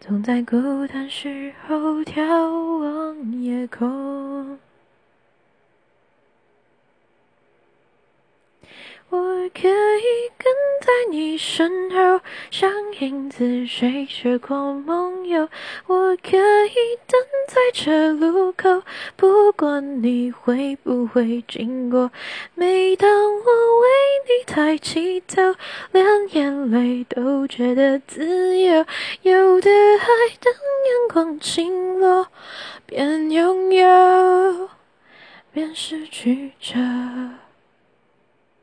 总在孤单时候眺望夜空。我可以跟在你身后，像影子随着光梦游。我可以等在这路口，不管你会不会经过。每当我为抬起头，连眼泪都觉得自由。有的爱等阳光倾落，便拥有便失去着。